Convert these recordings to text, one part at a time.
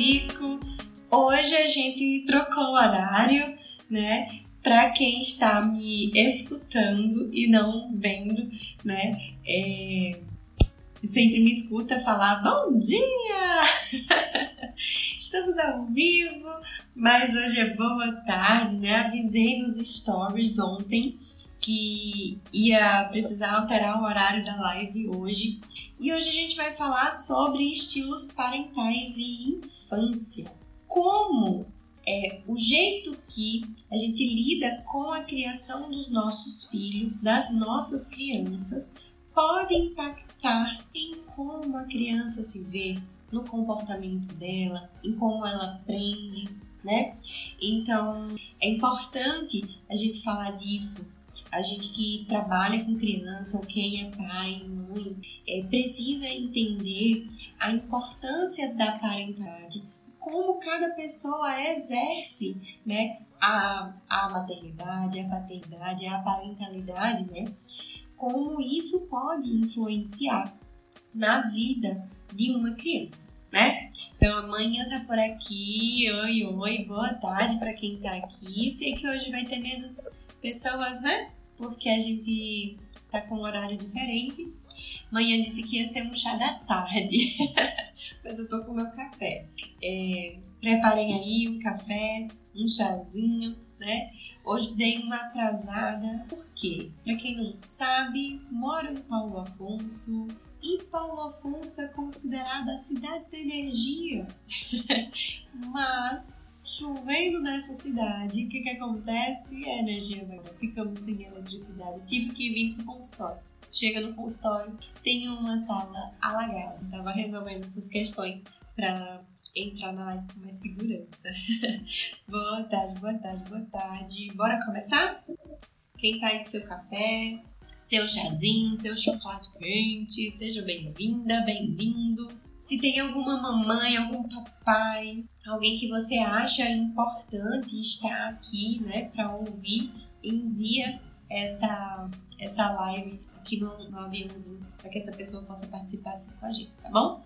Psico. Hoje a gente trocou o horário, né? Para quem está me escutando e não vendo, né? É, sempre me escuta falar bom dia! Estamos ao vivo, mas hoje é boa tarde, né? Avisei nos stories ontem que ia precisar alterar o horário da live hoje. E hoje a gente vai falar sobre estilos parentais e infância. Como é o jeito que a gente lida com a criação dos nossos filhos, das nossas crianças, pode impactar em como a criança se vê, no comportamento dela, em como ela aprende, né? Então é importante a gente falar disso a gente que trabalha com criança ou quem é pai, mãe, é, precisa entender a importância da parentalidade, como cada pessoa exerce, né, a, a maternidade, a paternidade, a parentalidade, né, como isso pode influenciar na vida de uma criança, né? Então, amanhã tá por aqui. Oi, oi, boa tarde para quem tá aqui. Sei que hoje vai ter menos pessoas, né? Porque a gente tá com um horário diferente. Manhã disse que ia ser um chá da tarde, mas eu tô com meu café. É, preparem aí um café, um chazinho, né? Hoje dei uma atrasada, porque, para quem não sabe, moro em Paulo Afonso e Paulo Afonso é considerada a cidade da energia. Mas chovendo nessa cidade, o que, que acontece? A energia vai ficamos sem eletricidade. Tive que vir pro consultório. Chega no consultório, tem uma sala alagada. Tava resolvendo essas questões para entrar na live com mais segurança. boa tarde, boa tarde, boa tarde. Bora começar? Quem tá aí com seu café, seu chazinho, seu chocolate quente, seja bem-vinda, bem-vindo. Se tem alguma mamãe, algum papai, alguém que você acha importante estar aqui, né, para ouvir, envia essa essa live aqui no, no aviãozinho para que essa pessoa possa participar assim com a gente, tá bom?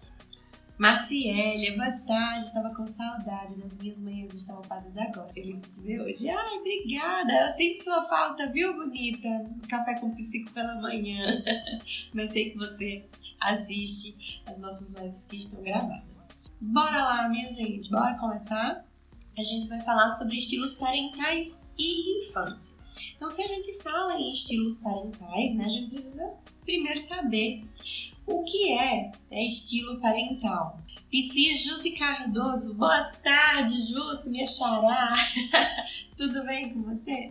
Marciélia, boa tarde, estava com saudade das minhas manhãs estampadas agora. Feliz de ver hoje. Ai, obrigada. Eu sinto sua falta, viu, bonita? Café com psico pela manhã. Mas sei que você assiste as nossas lives que estão gravadas. Bora lá, minha gente, bora começar? A gente vai falar sobre estilos parentais e infância. Então, se a gente fala em estilos parentais, né, a gente precisa primeiro saber o que é né, estilo parental. Psi Jussi Cardoso, boa tarde, Jussi, minha xará. Tudo bem com você?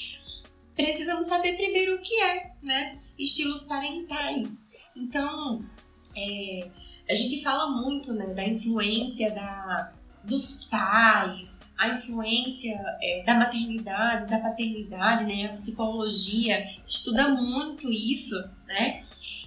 Precisamos saber primeiro o que é, né? Estilos parentais. Então, é, a gente fala muito né, da influência da, dos pais, a influência é, da maternidade, da paternidade, né? A psicologia estuda muito isso, né?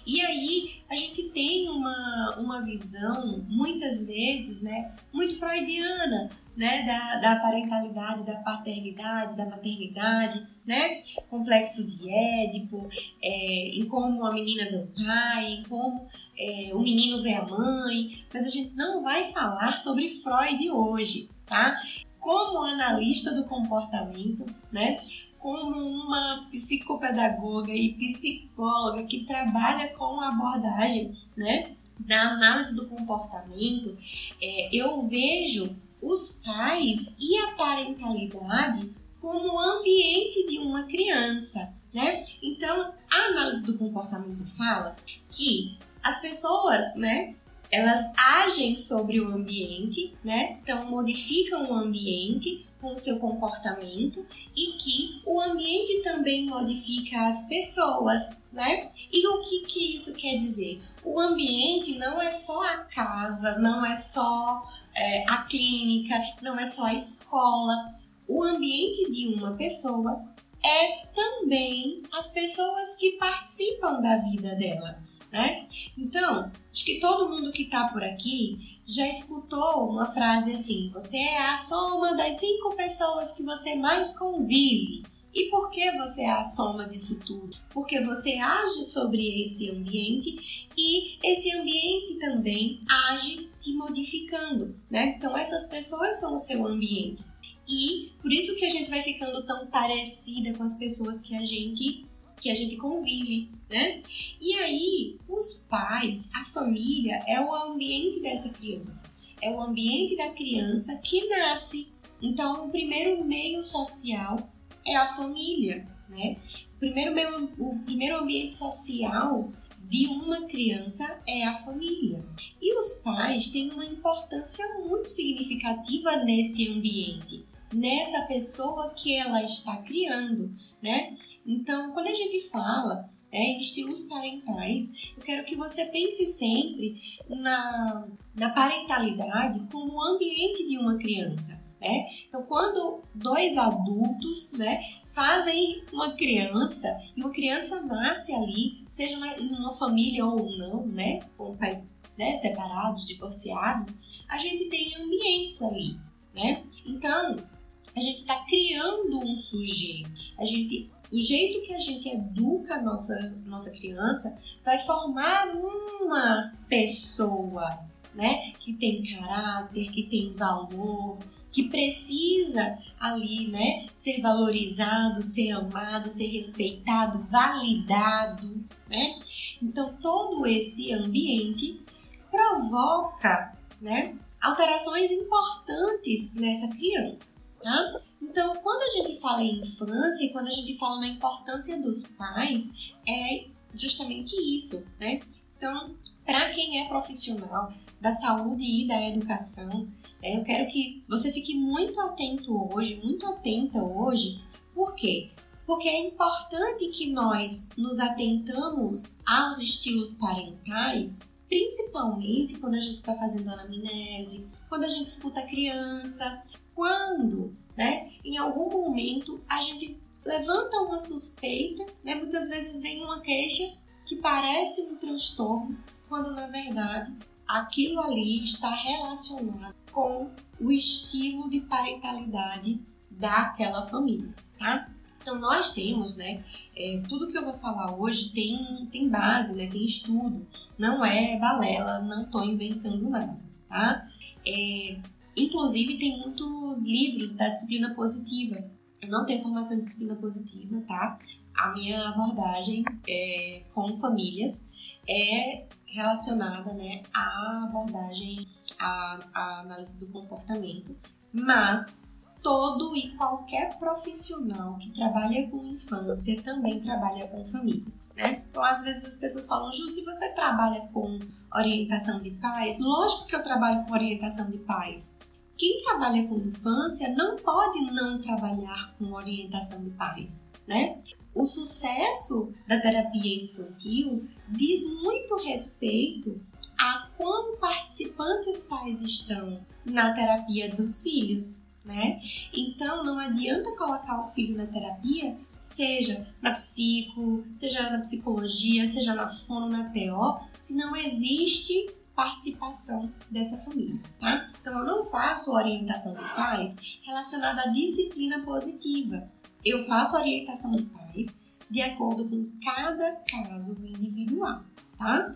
E aí a gente tem uma, uma visão, muitas vezes, né, muito freudiana, né, da, da parentalidade, da paternidade, da maternidade, né? Complexo de Édipo, é, em como a menina vê o pai, em como é, o menino vê a mãe, mas a gente não vai falar sobre Freud hoje, tá? Como analista do comportamento, né? Como uma psicopedagoga e psicóloga que trabalha com a abordagem, né? Da análise do comportamento, é, eu vejo os pais e a parentalidade como o ambiente de uma criança, né? Então, a análise do comportamento fala que as pessoas, né, elas agem sobre o ambiente, né? Então, modificam o ambiente com o seu comportamento e que o ambiente também modifica as pessoas, né? E o que, que isso quer dizer? O ambiente não é só a casa, não é só é, a clínica, não é só a escola. O ambiente de uma pessoa é também as pessoas que participam da vida dela, né? Então, acho que todo mundo que está por aqui já escutou uma frase assim: você é a soma das cinco pessoas que você mais convive. E por que você é a soma disso tudo? Porque você age sobre esse ambiente e esse ambiente também age te modificando, né? Então essas pessoas são o seu ambiente. E por isso que a gente vai ficando tão parecida com as pessoas que a gente que a gente convive, né? E aí, os pais, a família é o ambiente dessa criança. É o ambiente da criança que nasce. Então, o primeiro meio social é a família, né? O primeiro, meio, o primeiro ambiente social de uma criança é a família. E os pais têm uma importância muito significativa nesse ambiente, nessa pessoa que ela está criando, né? Então, quando a gente fala é, em estilos parentais, eu quero que você pense sempre na, na parentalidade como o ambiente de uma criança. Né? Então, quando dois adultos né, fazem uma criança e uma criança nasce ali, seja em uma família ou não, né, com pai, né, separados, divorciados, a gente tem ambientes ali, né? Então, a gente está criando um sujeito, a gente o jeito que a gente educa a nossa, nossa criança vai formar uma pessoa, né? Que tem caráter, que tem valor, que precisa ali, né? Ser valorizado, ser amado, ser respeitado, validado, né? Então, todo esse ambiente provoca, né? Alterações importantes nessa criança, tá? Então, quando a gente fala em infância e quando a gente fala na importância dos pais, é justamente isso, né? Então, para quem é profissional da saúde e da educação, é, eu quero que você fique muito atento hoje, muito atenta hoje. Por quê? Porque é importante que nós nos atentamos aos estilos parentais, principalmente quando a gente está fazendo anamnese, quando a gente escuta a criança, quando né? Em algum momento a gente levanta uma suspeita, né? Muitas vezes vem uma queixa que parece um transtorno, quando na verdade aquilo ali está relacionado com o estilo de parentalidade daquela família, tá? Então nós temos, né? É, tudo que eu vou falar hoje tem, tem base, né? Tem estudo, não é balela, não estou inventando nada, tá? É, Inclusive, tem muitos livros da disciplina positiva. Eu não tenho formação de disciplina positiva, tá? A minha abordagem é, com famílias é relacionada né, à abordagem, à, à análise do comportamento, mas todo e qualquer profissional que trabalha com infância também trabalha com famílias, né? Então, às vezes as pessoas falam, Ju, se você trabalha com orientação de pais, lógico que eu trabalho com orientação de pais. Quem trabalha com infância não pode não trabalhar com orientação de pais, né? O sucesso da terapia infantil diz muito respeito a quão participantes os pais estão na terapia dos filhos, né? Então não adianta colocar o filho na terapia, seja na psico, seja na psicologia, seja na fono, na TO, se não existe participação dessa família, tá? Então eu não faço orientação de pais relacionada à disciplina positiva. Eu faço orientação de pais de acordo com cada caso individual, tá?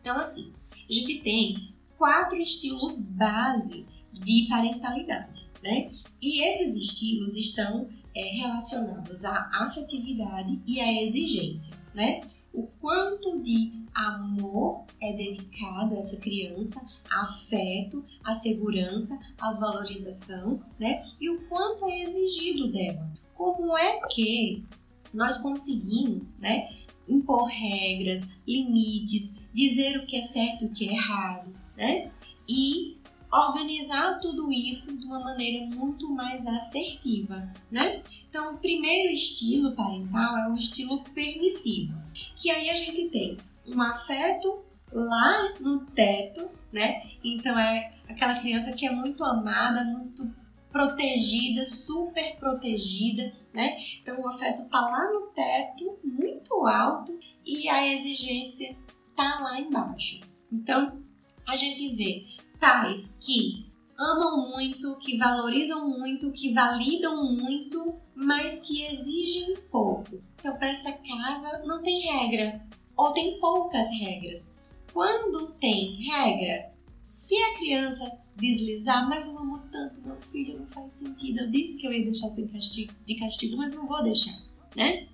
Então assim, a gente tem quatro estilos base de parentalidade né? E esses estilos estão é, relacionados à afetividade e à exigência, né? O quanto de amor é dedicado a essa criança, afeto, a segurança, a valorização, né? E o quanto é exigido dela. Como é que nós conseguimos, né? Impor regras, limites, dizer o que é certo e o que é errado, né? E organizar tudo isso de uma maneira muito mais assertiva, né? Então, o primeiro estilo parental é o estilo permissivo, que aí a gente tem um afeto lá no teto, né? Então é aquela criança que é muito amada, muito protegida, super protegida, né? Então o afeto tá lá no teto, muito alto, e a exigência tá lá embaixo. Então a gente vê pais que amam muito, que valorizam muito, que validam muito, mas que exigem pouco. Então, nessa casa não tem regra, ou tem poucas regras. Quando tem regra, se a criança deslizar, mas eu amo tanto meu filho, não faz sentido. Eu disse que eu ia deixar sem castigo, de castigo, mas não vou deixar, né?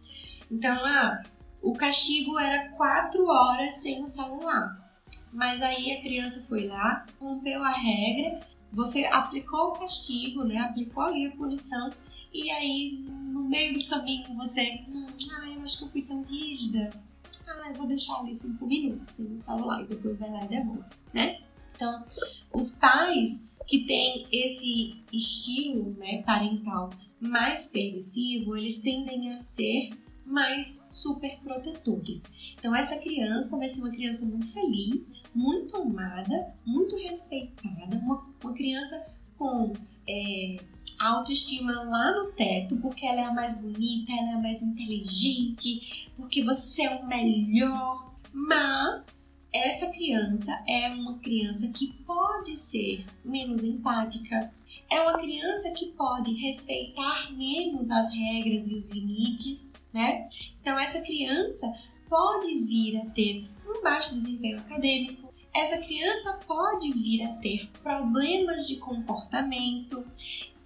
Então, ah, o castigo era quatro horas sem o celular. Mas aí a criança foi lá, rompeu a regra, você aplicou o castigo, né? Aplicou ali a punição, e aí no meio do caminho você, ah, eu acho que eu fui tão rígida. Ah, eu vou deixar ali cinco minutos sem o celular e depois vai lá e devolve, né? Então, os pais que têm esse estilo né, parental mais permissivo, eles tendem a ser mais super protetores. Então, essa criança vai ser uma criança muito feliz, muito amada, muito respeitada, uma, uma criança com é, autoestima lá no teto, porque ela é a mais bonita, ela é a mais inteligente, porque você é o melhor. Mas essa criança é uma criança que pode ser menos empática, é uma criança que pode respeitar menos as regras e os limites, né? Então, essa criança pode vir a ter um baixo desempenho acadêmico, essa criança pode vir a ter problemas de comportamento,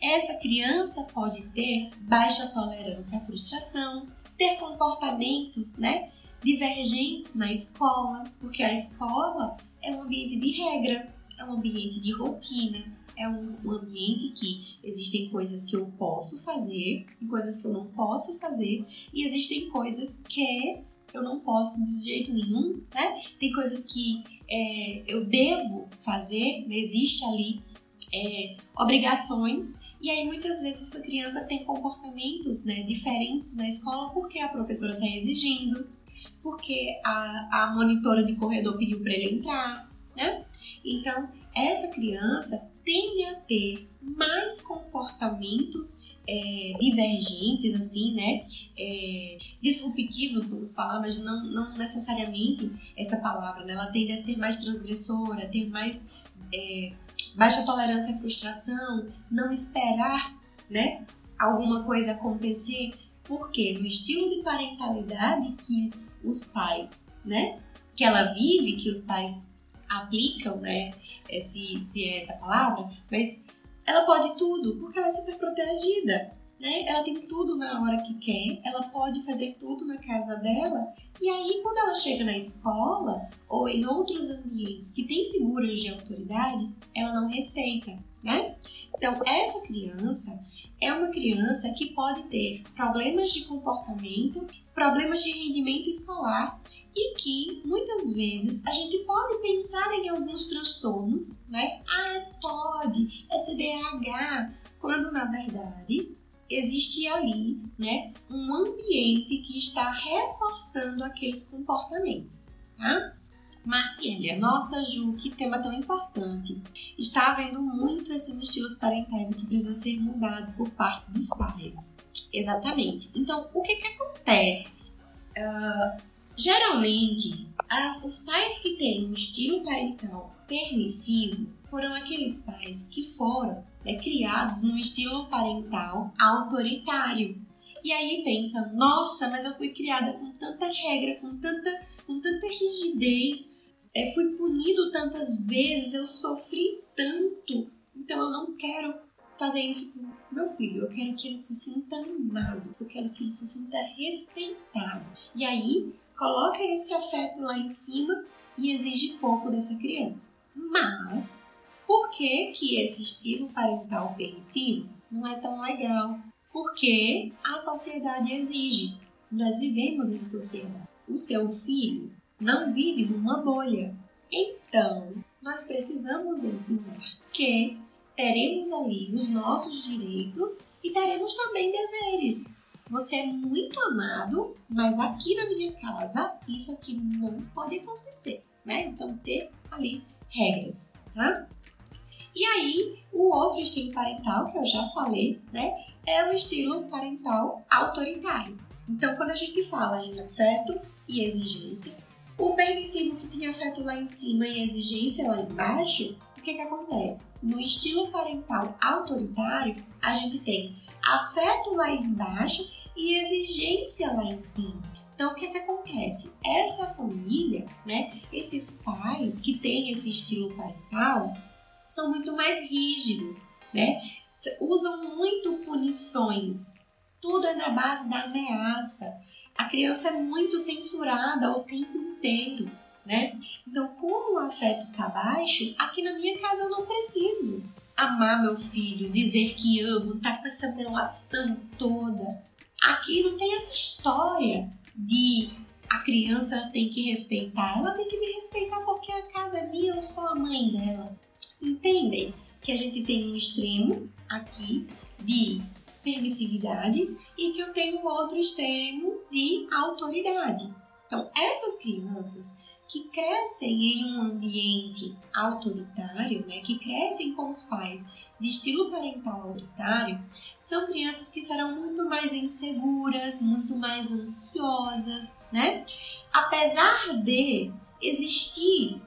essa criança pode ter baixa tolerância à frustração, ter comportamentos, né, divergentes na escola, porque a escola é um ambiente de regra, é um ambiente de rotina, é um, um, ambiente que existem coisas que eu posso fazer e coisas que eu não posso fazer, e existem coisas que eu não posso de jeito nenhum, né? Tem coisas que é, eu devo fazer, né? existe ali é, obrigações e aí muitas vezes essa criança tem comportamentos né, diferentes na escola porque a professora está exigindo, porque a, a monitora de corredor pediu para ele entrar, né? Então, essa criança tende a ter mais comportamentos é, divergentes, assim, né? É, disruptivos, vamos falar, mas não, não necessariamente essa palavra, né? Ela tende a ser mais transgressora, ter mais é, baixa tolerância à frustração, não esperar, né? Alguma coisa acontecer, porque no estilo de parentalidade que os pais, né? Que ela vive, que os pais aplicam, né? Se, se é essa palavra, mas ela pode tudo, porque ela é super protegida, né? Ela tem tudo na hora que quer, ela pode fazer tudo na casa dela, e aí quando ela chega na escola ou em outros ambientes que tem figuras de autoridade, ela não respeita, né? Então, essa criança é uma criança que pode ter problemas de comportamento, problemas de rendimento escolar e que muitas vezes a gente pode pensar em alguns transtornos, né? Ah, é TOD, é TDAH, quando na verdade existe ali, né, um ambiente que está reforçando aqueles comportamentos, tá? Marciélia, nossa Ju, que tema tão importante. Está havendo muito esses estilos parentais que precisa ser mudado por parte dos pais. Exatamente. Então, o que que acontece? Uh, geralmente, as, os pais que têm um estilo parental permissivo foram aqueles pais que foram né, criados no estilo parental autoritário. E aí pensa, nossa, mas eu fui criada com tanta regra, com tanta, com tanta rigidez, é, fui punido tantas vezes, eu sofri tanto, então eu não quero fazer isso com meu filho. Eu quero que ele se sinta amado, eu quero que ele se sinta respeitado. E aí, coloca esse afeto lá em cima e exige pouco dessa criança. Mas, por que que esse estilo parental permissivo não é tão legal? Porque a sociedade exige. Nós vivemos em sociedade. O seu filho não vive numa bolha. Então, nós precisamos ensinar que teremos ali os nossos direitos e teremos também deveres. Você é muito amado, mas aqui na minha casa isso aqui não pode acontecer, né? Então ter ali regras, tá? E aí, o outro estilo parental que eu já falei, né, é o estilo parental autoritário. Então, quando a gente fala em afeto e exigência, o permissivo que tinha afeto lá em cima e exigência lá embaixo, o que, que, acontece? No estilo parental autoritário, a gente tem afeto lá embaixo e exigência lá em cima. Então, o que, que acontece? Essa família, né, esses pais que têm esse estilo parental, são muito mais rígidos, né? Usam muito punições. Tudo é na base da ameaça. A criança é muito censurada o tempo inteiro, né? Então, como o afeto está baixo, aqui na minha casa eu não preciso amar meu filho, dizer que amo, tá com essa relação toda. Aqui não tem essa história de a criança tem que respeitar. Ela tem que me respeitar porque a casa é minha, eu sou a mãe dela. Entendem que a gente tem um extremo aqui de permissividade e que eu tenho outro extremo de autoridade. Então, essas crianças que crescem em um ambiente autoritário, né, que crescem com os pais de estilo parental autoritário, são crianças que serão muito mais inseguras, muito mais ansiosas, né? Apesar de existir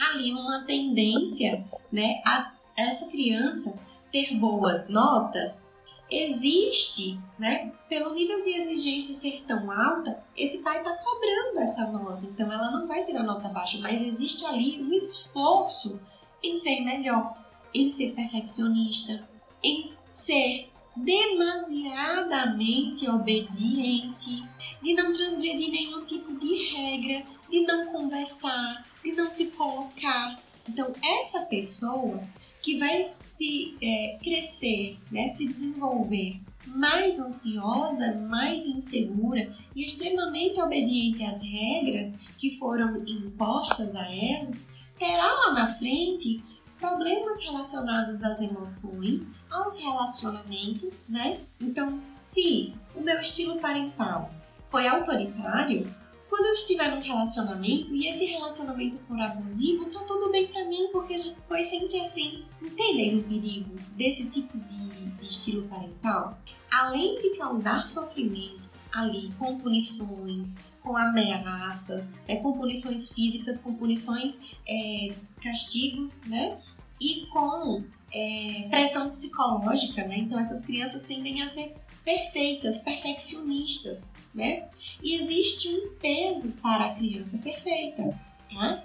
ali uma tendência, né, a essa criança ter boas notas, existe, né, pelo nível de exigência ser tão alta, esse pai está cobrando essa nota, então ela não vai ter a nota baixa, mas existe ali um esforço em ser melhor, em ser perfeccionista, em ser demasiadamente obediente, de não transgredir nenhum tipo de regra, de não conversar, de não se colocar. Então, essa pessoa que vai se é, crescer, né, se desenvolver mais ansiosa, mais insegura e extremamente obediente às regras que foram impostas a ela, terá lá na frente problemas relacionados às emoções, aos relacionamentos, né? Então, se o meu estilo parental foi autoritário, quando eu estiver num relacionamento e esse relacionamento for abusivo, tá tudo bem para mim, porque foi sempre assim. Entendem o perigo desse tipo de, de estilo parental? Além de causar sofrimento ali com punições, com ameaças, é, com punições físicas, com punições, é, castigos, né? E com é, pressão psicológica, né? Então essas crianças tendem a ser perfeitas, perfeccionistas, né? E existe um peso para a criança perfeita, tá?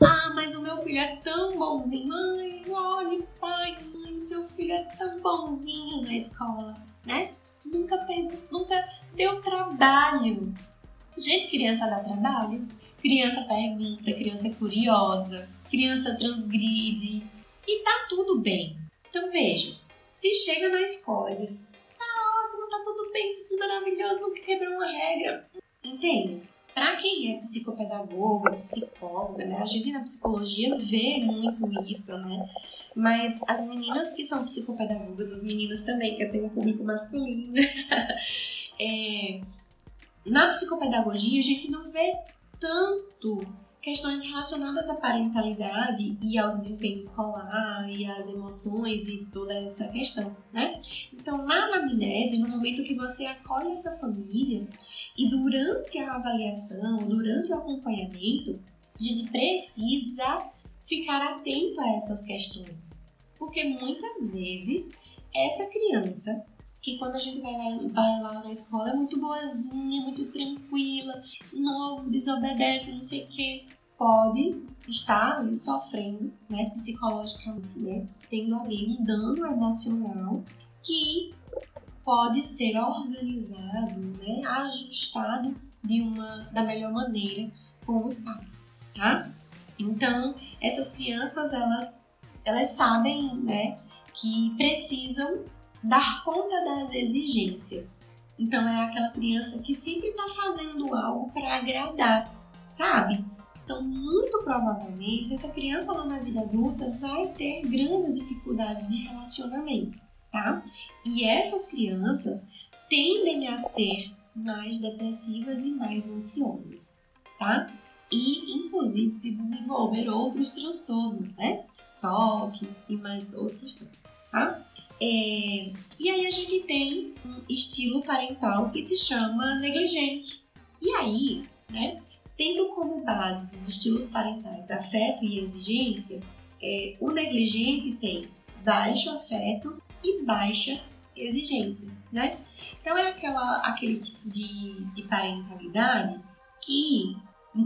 Ah, mas o meu filho é tão bonzinho. Mãe, olhe, pai, mãe, o seu filho é tão bonzinho na escola, né? Nunca, nunca deu trabalho. Gente, criança dá trabalho. Criança pergunta, criança é curiosa, criança transgride. E tá tudo bem. Então veja, se chega na escola e diz, tá tudo bem, isso foi maravilhoso, nunca quebrou uma regra. Entende? Para quem é psicopedagogo, psicóloga, né? A gente na psicologia vê muito isso, né? Mas as meninas que são psicopedagogas, os meninos também, que eu tenho um público masculino, é, na psicopedagogia a gente não vê tanto questões relacionadas à parentalidade e ao desempenho escolar e às emoções e toda essa questão, né? Então, na anamnese, no momento que você acolhe essa família e durante a avaliação, durante o acompanhamento, a gente precisa ficar atento a essas questões, porque muitas vezes essa criança que quando a gente vai lá, vai lá na escola é muito boazinha, muito tranquila, não desobedece, não sei o que, pode estar ali sofrendo, né, psicologicamente, né, tendo ali um dano emocional que pode ser organizado, né, ajustado de uma da melhor maneira com os pais, tá? Então, essas crianças elas elas sabem, né, que precisam dar conta das exigências. Então é aquela criança que sempre está fazendo algo para agradar, sabe? Então, muito provavelmente, essa criança lá na vida adulta vai ter grandes dificuldades de relacionamento, tá? E essas crianças tendem a ser mais depressivas e mais ansiosas, tá? E, inclusive, de desenvolver outros transtornos, né? Toque e mais outros tantos, tá? É, e aí a gente tem um estilo parental que se chama negligente. E aí, né, tendo como base dos estilos parentais afeto e exigência, é, o negligente tem baixo afeto e baixa exigência, né? Então é aquela, aquele tipo de, de parentalidade que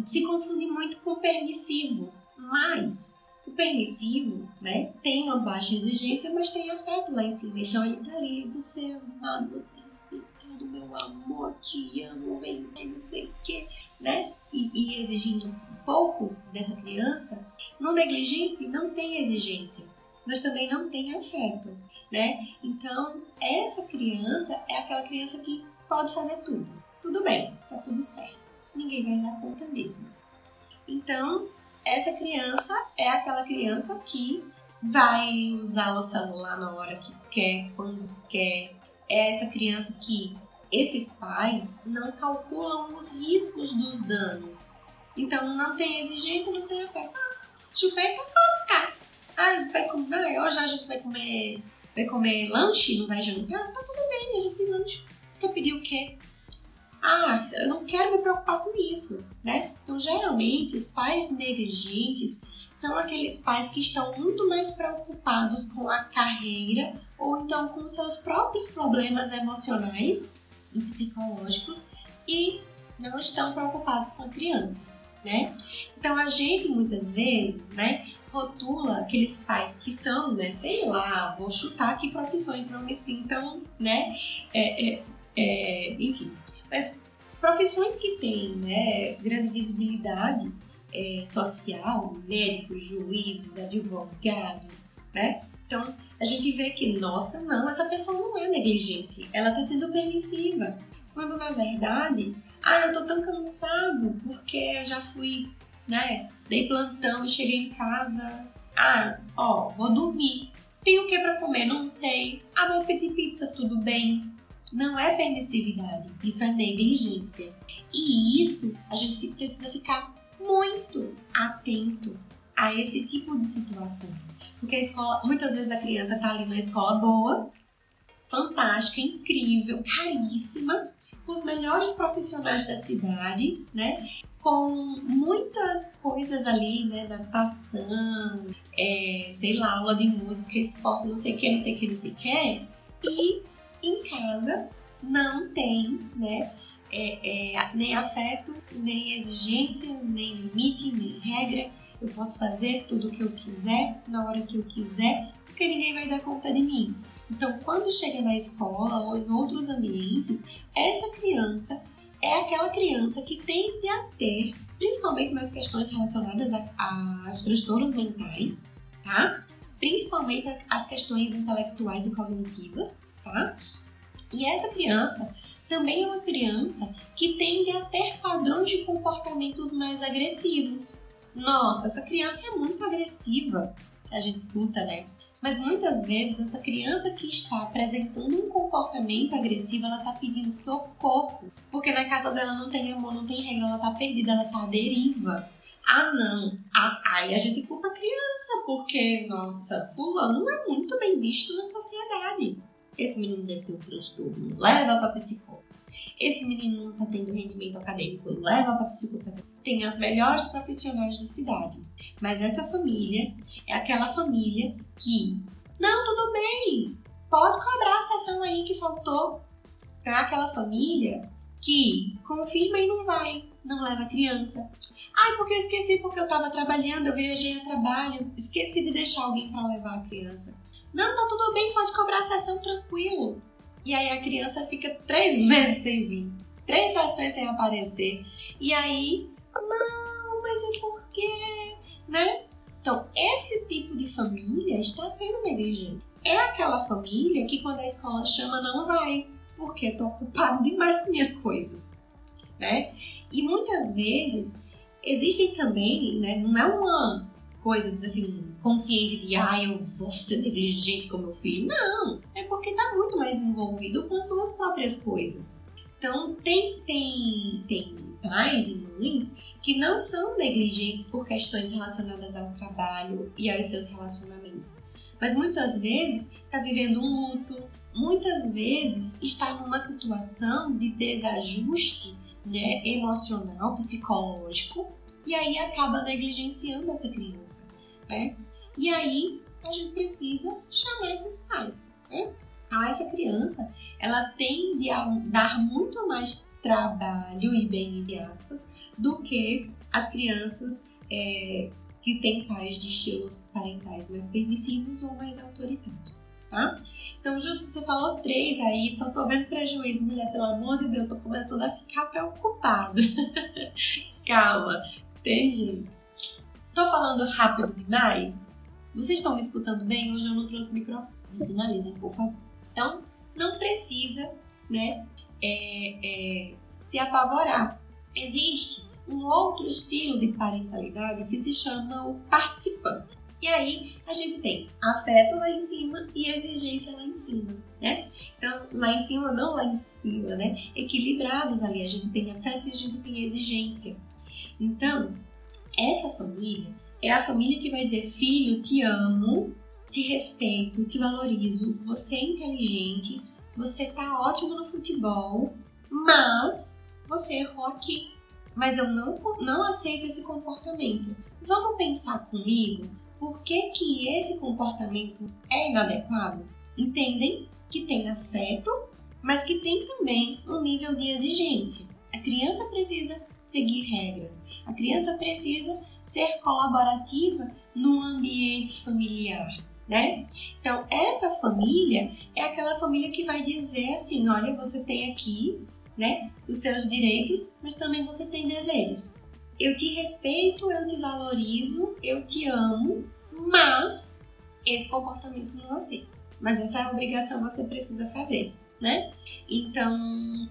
se confunde muito com permissivo, mas o permissivo, né, tem uma baixa exigência, mas tem afeto lá em cima. Então ele tá ali, você é amado, você é meu amor, te amo, vem, não sei o quê, né? E, e exigindo um pouco dessa criança. No negligente não tem exigência, mas também não tem afeto, né? Então essa criança é aquela criança que pode fazer tudo. Tudo bem, tá tudo certo. Ninguém vai dar conta mesmo. Então, essa criança é aquela criança que vai usar o celular na hora que quer, quando quer. É essa criança que esses pais não calculam os riscos dos danos. Então não tem exigência, não tem afeto. Ah, chupeta pode ficar. Ah, vai comer, hoje a gente vai comer, vai comer lanche, não vai jantar? Tá tudo bem, a gente tem lanche. Quer pedir o quê? ah, eu não quero me preocupar com isso, né? Então, geralmente, os pais negligentes são aqueles pais que estão muito mais preocupados com a carreira ou então com seus próprios problemas emocionais e psicológicos e não estão preocupados com a criança, né? Então, a gente muitas vezes, né, rotula aqueles pais que são, né, sei lá, vou chutar aqui profissões, não me sintam, né, é, é, é, enfim, mas profissões que têm né, grande visibilidade é, social, médicos, juízes, advogados, né? Então, a gente vê que, nossa, não, essa pessoa não é negligente, ela está sendo permissiva. Quando, na verdade, ah, eu tô tão cansado porque eu já fui, né, dei plantão e cheguei em casa, ah, ó, vou dormir. Tem o que para comer? Não sei. Ah, vou pedir pizza, tudo bem não é permissividade, isso é negligência. E isso a gente precisa ficar muito atento a esse tipo de situação. Porque a escola, muitas vezes a criança está ali na escola boa, fantástica, incrível, caríssima, com os melhores profissionais da cidade, né? Com muitas coisas ali, né? Natação, é, sei lá, aula de música, esporte, não sei o que, não sei o que, não sei o que. E em casa não tem, né? É, é, nem afeto, nem exigência, nem limite, nem regra. Eu posso fazer tudo o que eu quiser, na hora que eu quiser, porque ninguém vai dar conta de mim. Então, quando chega na escola ou em outros ambientes, essa criança é aquela criança que tende a ter, principalmente nas questões relacionadas aos transtornos mentais, tá? Principalmente as questões intelectuais e cognitivas, tá? E essa criança também é uma criança que tende a ter padrões de comportamentos mais agressivos. Nossa, essa criança é muito agressiva. A gente escuta, né? Mas muitas vezes essa criança que está apresentando um comportamento agressivo, ela está pedindo socorro. Porque na casa dela não tem amor, não tem regra, ela está perdida, ela está à deriva. Ah, não. Ah, aí a gente culpa a criança, porque, nossa, fulano é muito bem visto na sociedade. Esse menino deve ter um transtorno, leva para psicólogo. Esse menino não está tendo rendimento acadêmico, leva para psicólogo. Tem as melhores profissionais da cidade. Mas essa família é aquela família que, não, tudo bem, pode cobrar a sessão aí que faltou. É aquela família que confirma e não vai, não leva a criança. Ai, porque eu esqueci porque eu estava trabalhando, eu viajei a trabalho, esqueci de deixar alguém para levar a criança. Não, tá tudo bem, pode cobrar a sessão tranquilo. E aí a criança fica três meses sem vir, três sessões sem aparecer. E aí, não, mas é porque, né? Então, esse tipo de família está sendo negligente. É aquela família que quando a escola chama não vai, porque eu tô ocupado demais com minhas coisas, né? E muitas vezes existem também, né? Não é uma coisa assim consciente de, ah, eu vou ser negligente com meu filho. Não, é porque está muito mais envolvido com as suas próprias coisas. Então, tem, tem, tem pais e mães que não são negligentes por questões relacionadas ao trabalho e aos seus relacionamentos. Mas muitas vezes está vivendo um luto, muitas vezes está numa situação de desajuste né, emocional, psicológico, e aí acaba negligenciando essa criança. Né? E aí a gente precisa chamar esses pais. Né? Então, essa criança, ela tende a dar muito mais trabalho, e bem entre aspas, do que as crianças é, que têm pais de estilos parentais mais permissivos ou mais autoritários, tá? Então, justo que você falou três aí, só tô vendo prejuízo, mulher, pelo amor de Deus, tô começando a ficar preocupada. Calma, tem jeito. Tô falando rápido demais? Vocês estão me escutando bem? Hoje eu não trouxe microfone. Me sinalizem, por favor. Então, não precisa, né, é, é, se apavorar. Existe um outro estilo de parentalidade que se chama o participante. E aí a gente tem afeto lá em cima e exigência lá em cima, né? Então, lá em cima, não lá em cima, né? Equilibrados ali, a gente tem afeto e a gente tem exigência. Então, essa família é a família que vai dizer: filho, te amo, te respeito, te valorizo, você é inteligente, você tá ótimo no futebol, mas você errou aqui. Mas eu não, não aceito esse comportamento. Vamos pensar comigo por que, que esse comportamento é inadequado? Entendem que tem afeto, mas que tem também um nível de exigência. A criança precisa seguir regras, a criança precisa ser colaborativa no ambiente familiar né? Então, essa família é aquela família que vai dizer assim: olha, você tem aqui, né, os seus direitos, mas também você tem deveres. Eu te respeito, eu te valorizo, eu te amo, mas esse comportamento não aceito. Mas essa é obrigação você precisa fazer, né? Então,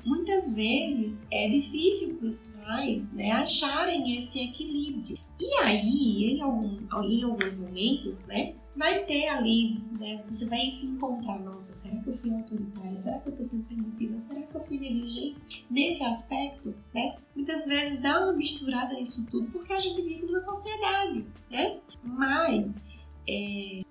muitas vezes é difícil para os pais né, acharem esse equilíbrio. E aí, em, algum, em alguns momentos, né, vai ter ali, né? Você vai se encontrar, nossa, será que eu fui autoritária? Será que eu tô sendo permissiva? Será que eu fui negligente? Nesse aspecto, né? Muitas vezes dá uma misturada nisso tudo porque a gente vive numa sociedade, né? Mas é,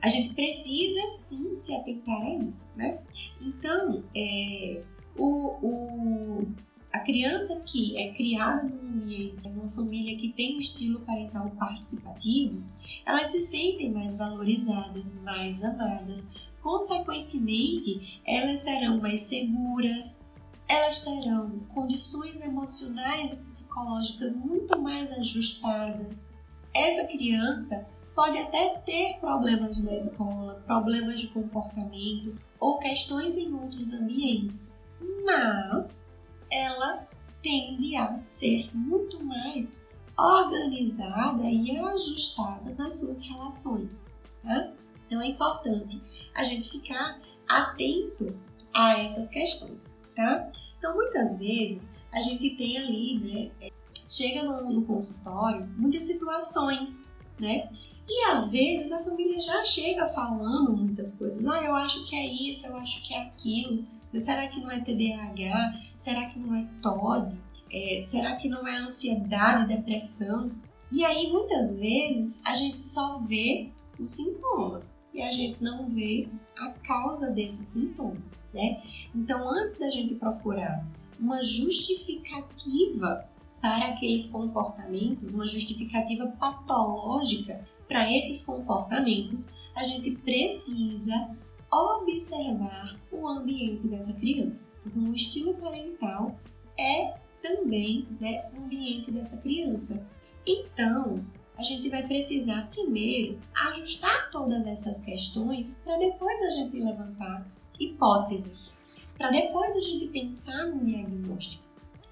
a gente precisa sim se atentar a isso, né? Então, é, o, o a criança que é criada num ambiente, numa família que tem um estilo parental participativo, elas se sentem mais valorizadas, mais amadas. Consequentemente, elas serão mais seguras, elas terão condições emocionais e psicológicas muito mais ajustadas. Essa criança pode até ter problemas na escola, problemas de comportamento ou questões em outros ambientes, mas ela tende a ser muito mais organizada e ajustada nas suas relações. Tá? Então é importante a gente ficar atento a essas questões. Tá? Então muitas vezes a gente tem ali, né, é, chega no, no consultório muitas situações, né? E às vezes a família já chega falando muitas coisas. Ah, eu acho que é isso, eu acho que é aquilo. Será que não é TDAH? Será que não é TOD? É, será que não é ansiedade, depressão? E aí, muitas vezes, a gente só vê o sintoma e a gente não vê a causa desse sintoma, né? Então, antes da gente procurar uma justificativa para aqueles comportamentos, uma justificativa patológica para esses comportamentos, a gente precisa observar o ambiente dessa criança. Então, o estilo parental é também né, o ambiente dessa criança. Então, a gente vai precisar primeiro ajustar todas essas questões para depois a gente levantar hipóteses, para depois a gente pensar no diagnóstico.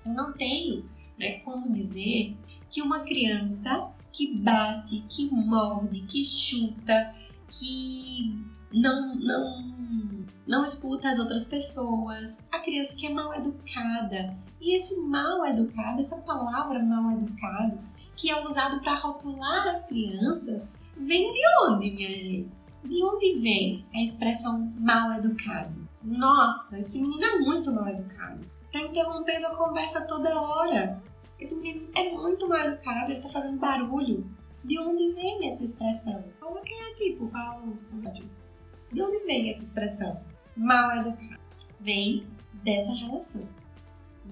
Eu não tenho né, como dizer que uma criança que bate, que morde, que chuta, que não, não, não escuta as outras pessoas, a criança que é mal educada. E esse mal educado, essa palavra mal educado, que é usado para rotular as crianças, vem de onde, minha gente? De onde vem a expressão mal educado? Nossa, esse menino é muito mal educado. Tá interrompendo a conversa toda hora. Esse menino é muito mal educado, ele tá fazendo barulho. De onde vem essa expressão? Coloquem aqui, por favor, nos comentários. De onde vem essa expressão? Mal educado. Vem dessa relação.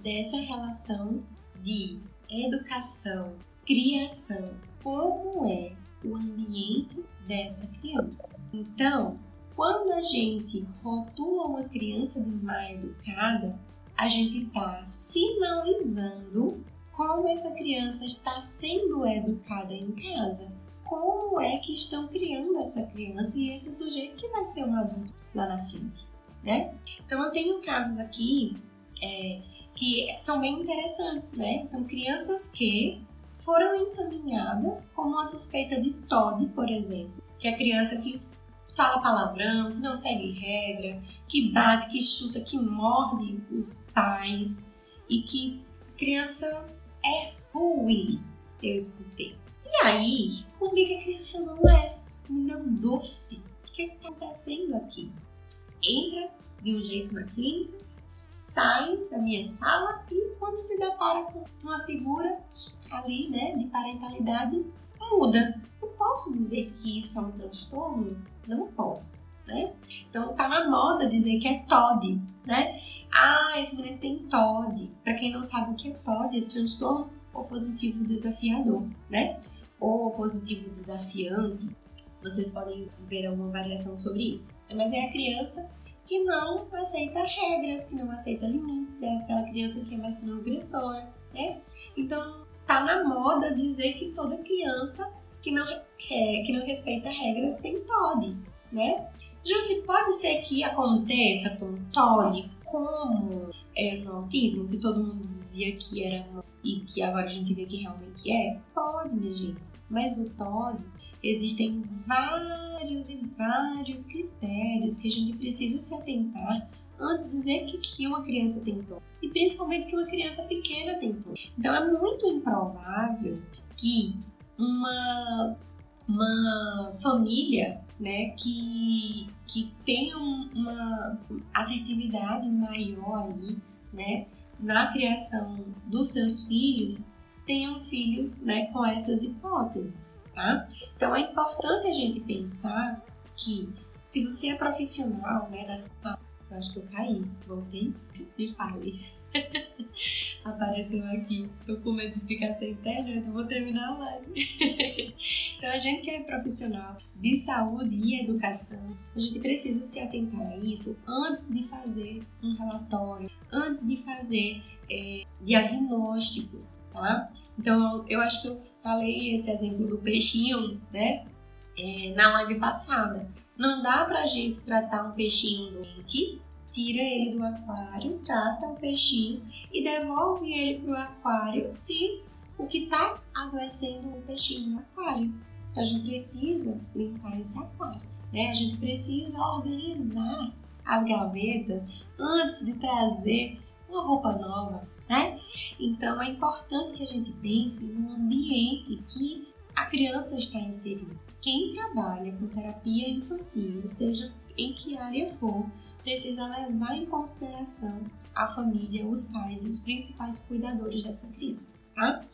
Dessa relação de educação, criação. Como é o ambiente dessa criança. Então, quando a gente rotula uma criança de má educada, a gente está sinalizando como essa criança está sendo educada em casa. Como é que estão criando essa criança e esse sujeito que vai ser um adulto lá na frente, né? Então eu tenho casos aqui é, que são bem interessantes, né? Então crianças que foram encaminhadas como uma suspeita de TOD, por exemplo, que é a criança que fala palavrão, que não segue regra, que bate, que chuta, que morde os pais e que a criança é ruim, eu escutei. E aí, comigo a criança não é, me dá um doce. O que está acontecendo aqui? Entra de um jeito na clínica, sai da minha sala e quando se depara com uma figura ali, né, de parentalidade, muda. Eu posso dizer que isso é um transtorno? Não posso, né? Então tá na moda dizer que é TOD, né? Ah, esse menino tem TOD. Para quem não sabe o que é TOD, é transtorno opositivo desafiador, né? Ou opositivo desafiante. Vocês podem ver alguma variação sobre isso. Mas é a criança que não aceita regras, que não aceita limites, é aquela criança que é mais transgressora, né? Então, tá na moda dizer que toda criança que não, é, que não respeita regras tem TOD, né? Júlia, pode ser que aconteça com TOD como é, no autismo, que todo mundo dizia que era e que agora a gente vê que realmente é? Pode, minha gente. Mas no TOD existem vários e vários critérios que a gente precisa se atentar antes de dizer que, que uma criança tem TOD. E principalmente que uma criança pequena tem TOD. Então é muito improvável que uma, uma família né, que, que tenha uma assertividade maior ali, né, na criação dos seus filhos, tenham filhos, né, com essas hipóteses, tá? Então é importante a gente pensar que se você é profissional, né, da eu acho que eu caí, voltei e falei. Apareceu aqui. Tô com medo de ficar sem internet, vou terminar a live. então, a gente que é profissional de saúde e educação, a gente precisa se atentar a isso antes de fazer um relatório, antes de fazer é, diagnósticos, tá? Então, eu acho que eu falei esse exemplo do peixinho, né? É, na live passada. Não dá pra gente tratar um peixinho doente tira ele do aquário, trata o peixinho e devolve ele para o aquário se o que está adoecendo o peixinho no aquário. Então a gente precisa limpar esse aquário, né? A gente precisa organizar as gavetas antes de trazer uma roupa nova, né? Então é importante que a gente pense no ambiente que a criança está inserida. Quem trabalha com terapia infantil, seja em que área for, precisa levar em consideração a família, os pais e os principais cuidadores dessa criança, tá?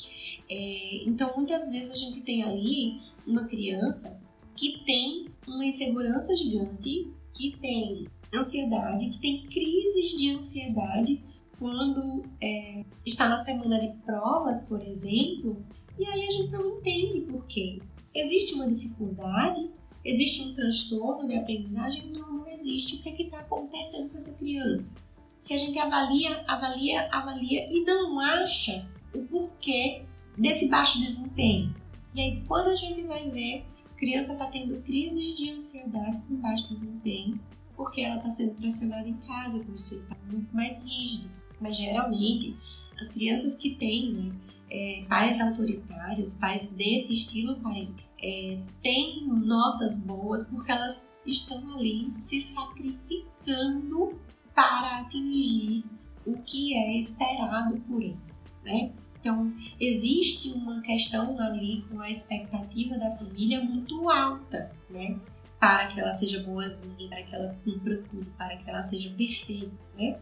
É, então, muitas vezes a gente tem ali uma criança que tem uma insegurança gigante, que tem ansiedade, que tem crises de ansiedade quando é, está na semana de provas, por exemplo, e aí a gente não entende por quê. Existe uma dificuldade Existe um transtorno de aprendizagem? Não, não existe. O que é está acontecendo com essa criança? Se a gente avalia, avalia, avalia e não acha o porquê desse baixo desempenho. E aí, quando a gente vai ver, a criança está tendo crises de ansiedade com baixo desempenho, porque ela está sendo pressionada em casa, com o estilo tá muito mais rígido. Mas geralmente, as crianças que têm né, é, pais autoritários, pais desse estilo parental, é, têm notas boas porque elas estão ali se sacrificando para atingir o que é esperado por eles, né? Então, existe uma questão ali com a expectativa da família muito alta, né? Para que ela seja boazinha, para que ela cumpra tudo, para que ela seja perfeita, né?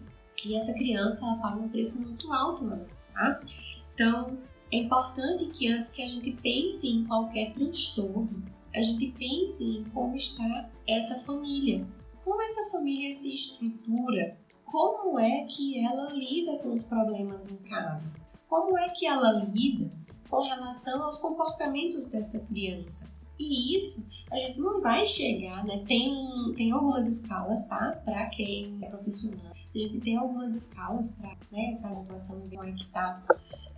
E essa criança, ela paga um preço muito alto lá, tá? Então, é importante que antes que a gente pense em qualquer transtorno, a gente pense em como está essa família, como essa família se estrutura, como é que ela lida com os problemas em casa, como é que ela lida com relação aos comportamentos dessa criança, E isso a gente não vai chegar, né? Tem, tem algumas escalas, tá? Para quem é profissional. Gente tem algumas escalas para né, fazer a atuação e ver como é que tá,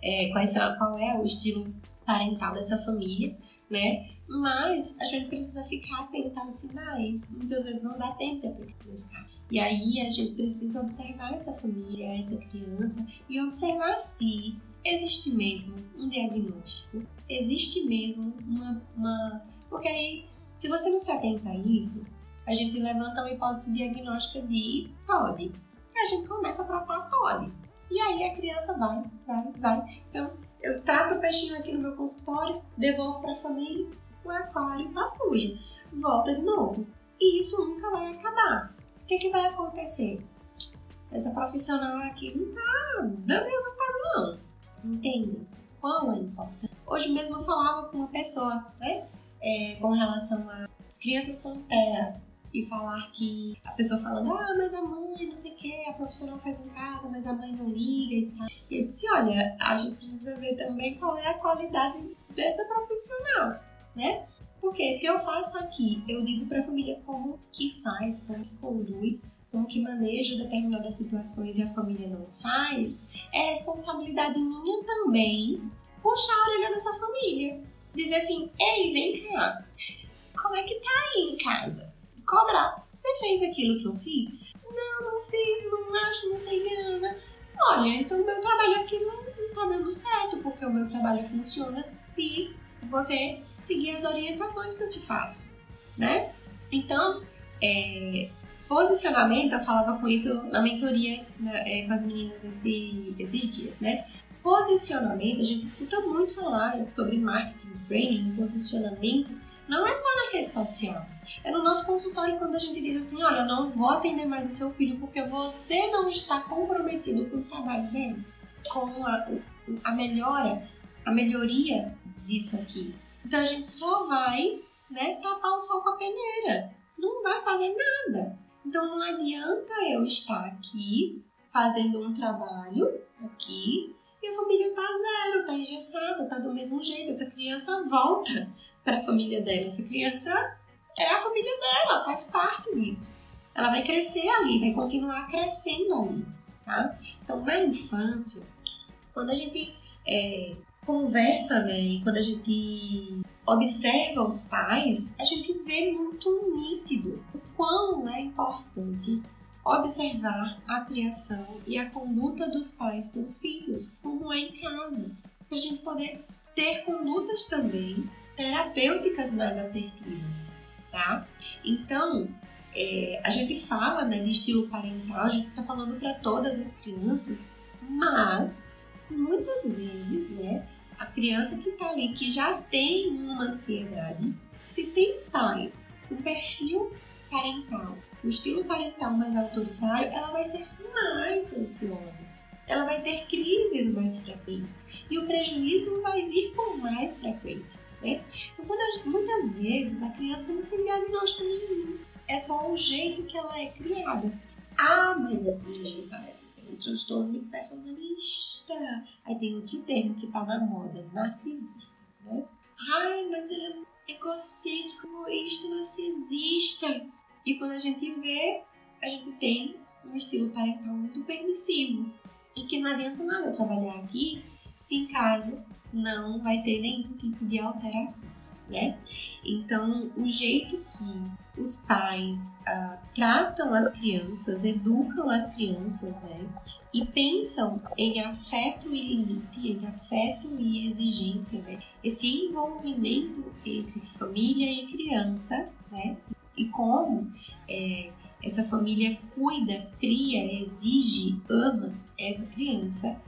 é, qual, é, qual é o estilo parental dessa família, né? Mas a gente precisa ficar atento aos sinais. Muitas vezes não dá tempo de aplicar nesse caso. E aí a gente precisa observar essa família, essa criança e observar se existe mesmo um diagnóstico, existe mesmo uma, uma. Porque aí, se você não se atenta a isso, a gente levanta uma hipótese diagnóstica de TOD. E a gente começa a tratar TOD. E aí a criança vai, vai, vai. Então, eu trato o peixinho aqui no meu consultório, devolvo para a família, o aquário tá sujo. Volta de novo. E isso nunca vai acabar. O que, que vai acontecer? Essa profissional aqui não tá dando resultado, não. Entende? Qual é importante? Hoje mesmo eu falava com uma pessoa, né? É, com relação a crianças com TEA e falar que a pessoa falando, ah, mas a mãe não sei o que, a profissional faz em casa, mas a mãe não liga e tal. E eu disse, olha, a gente precisa ver também qual é a qualidade dessa profissional, né? Porque se eu faço aqui, eu digo para a família como que faz, como que conduz, como que maneja determinadas situações e a família não faz, é responsabilidade minha também puxar a orelha dessa família. Dizer assim, ei, vem cá, como é que tá aí em casa? Cobrar. Você fez aquilo que eu fiz? Não, não fiz, não acho, não sei nada. Olha, então meu trabalho aqui não, não tá dando certo, porque o meu trabalho funciona se você seguir as orientações que eu te faço, né? Então, é, Posicionamento, eu falava com isso na mentoria né, é, com as meninas esse, esses dias, né? Posicionamento, a gente escuta muito falar sobre marketing, training, posicionamento, não é só na rede social. É no nosso consultório quando a gente diz assim, olha, eu não vou atender mais o seu filho porque você não está comprometido com o trabalho dele, com a, a melhora, a melhoria disso aqui. Então a gente só vai né, tapar o sol com a peneira. Não vai fazer nada. Então não adianta eu estar aqui fazendo um trabalho aqui e a família tá zero, tá engessada, tá do mesmo jeito. Essa criança volta para a família dela. Essa criança é a família dela, faz parte disso. Ela vai crescer ali, vai continuar crescendo ali, tá? Então na infância, quando a gente é, conversa, né, e quando a gente observa os pais, a gente vê muito nítido o quão é importante observar a criação e a conduta dos pais com os filhos, como é em casa, para a gente poder ter condutas também terapêuticas mais assertivas, tá? Então, é, a gente fala né, de estilo parental, a gente está falando para todas as crianças, mas muitas vezes, né, a criança que está ali, que já tem uma ansiedade, se tem pais, o perfil parental, o estilo parental mais autoritário, ela vai ser mais ansiosa. Ela vai ter crises mais frequentes e o prejuízo vai vir com mais frequência. Né? Então, muitas vezes a criança não tem diagnóstico nenhum, é só o jeito que ela é criada. Ah, mas esse menino parece ter um transtorno de personalista. Aí tem outro termo que tá na moda, narcisista, né? Ai, mas ele é egocêntrico, egoísta, narcisista. E quando a gente vê, a gente tem um estilo parental muito permissivo. E que não adianta nada trabalhar aqui se em casa não vai ter nenhum tipo de alteração, né? Então, o jeito que os pais uh, tratam as crianças, educam as crianças, né? E pensam em afeto e limite, em afeto e exigência, né? Esse envolvimento entre família e criança, né? E como é, essa família cuida, cria, exige, ama essa criança,